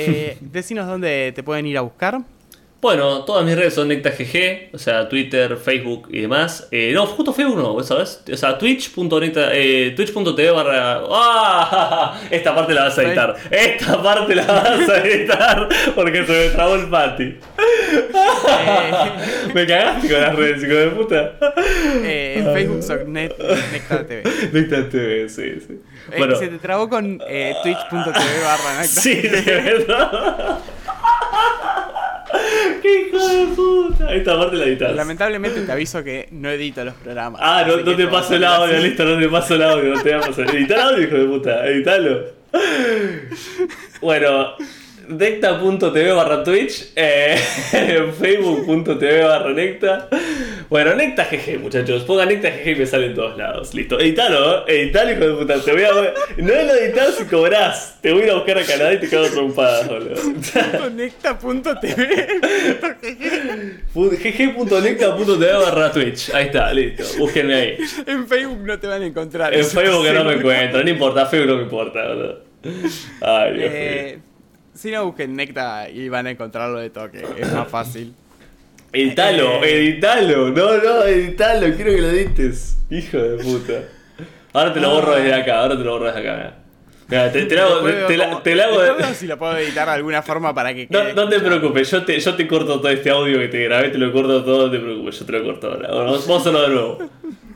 Eh, decinos dónde te pueden ir a buscar. Bueno, todas mis redes son NectaGG, o sea, Twitter, Facebook y demás. Eh, no, justo Facebook no, ¿sabes? O sea, twitch.necta, eh, twitch.tv barra... ¡Ah! Esta parte la vas a editar. Esta parte la vas a editar porque se me trabó el pati. Eh, me cagaste con las redes, hijo de puta. eh, en Facebook son Net, Nectar TV. Necta TV, sí, sí. Eh, Bueno, Se te trabó con eh, twitch.tv barra sí, de verdad. ¡Qué hijo de puta! Esta parte la editas. Lamentablemente te aviso que no edito los programas. Ah, no, no te paso el audio, así. listo, no te paso el audio, no te vamos a editar el audio, hijo de puta, editalo. Bueno, Necta.tv barra Twitch, eh, Facebook.tv barra Necta. Bueno, Necta GG, muchachos. Pongan Necta GG y me sale en todos lados. Listo. Editalo, ¿eh? Editalo, hijo de puta. Te voy a. No lo editas si cobrás. Te voy a ir a buscar a Canadá y te cago trompadas, boludo. Necta.tv. gg.necta.tv barra Twitch. Ahí está, listo. Búsquenme ahí. En Facebook no te van a encontrar. En Facebook no me encuentro, no importa, Facebook no me importa, boludo. Ay, Dios mío. Eh, si no busquen Necta y van a encontrarlo de toque, es más fácil. Editalo, eh. editalo, no, no, editalo, quiero que lo edites. Hijo de puta. Ahora te lo borro desde acá, ahora te lo borro desde acá. Mira, Mira, te, te lo hago, Después te, la- te la hago. si lo puedo editar de alguna forma para que No, quede no te preocupes, yo te, yo te corto todo este audio que te grabé, te lo corto todo, no te preocupes, yo te lo corto ahora. Bueno, vamos a hacerlo de nuevo.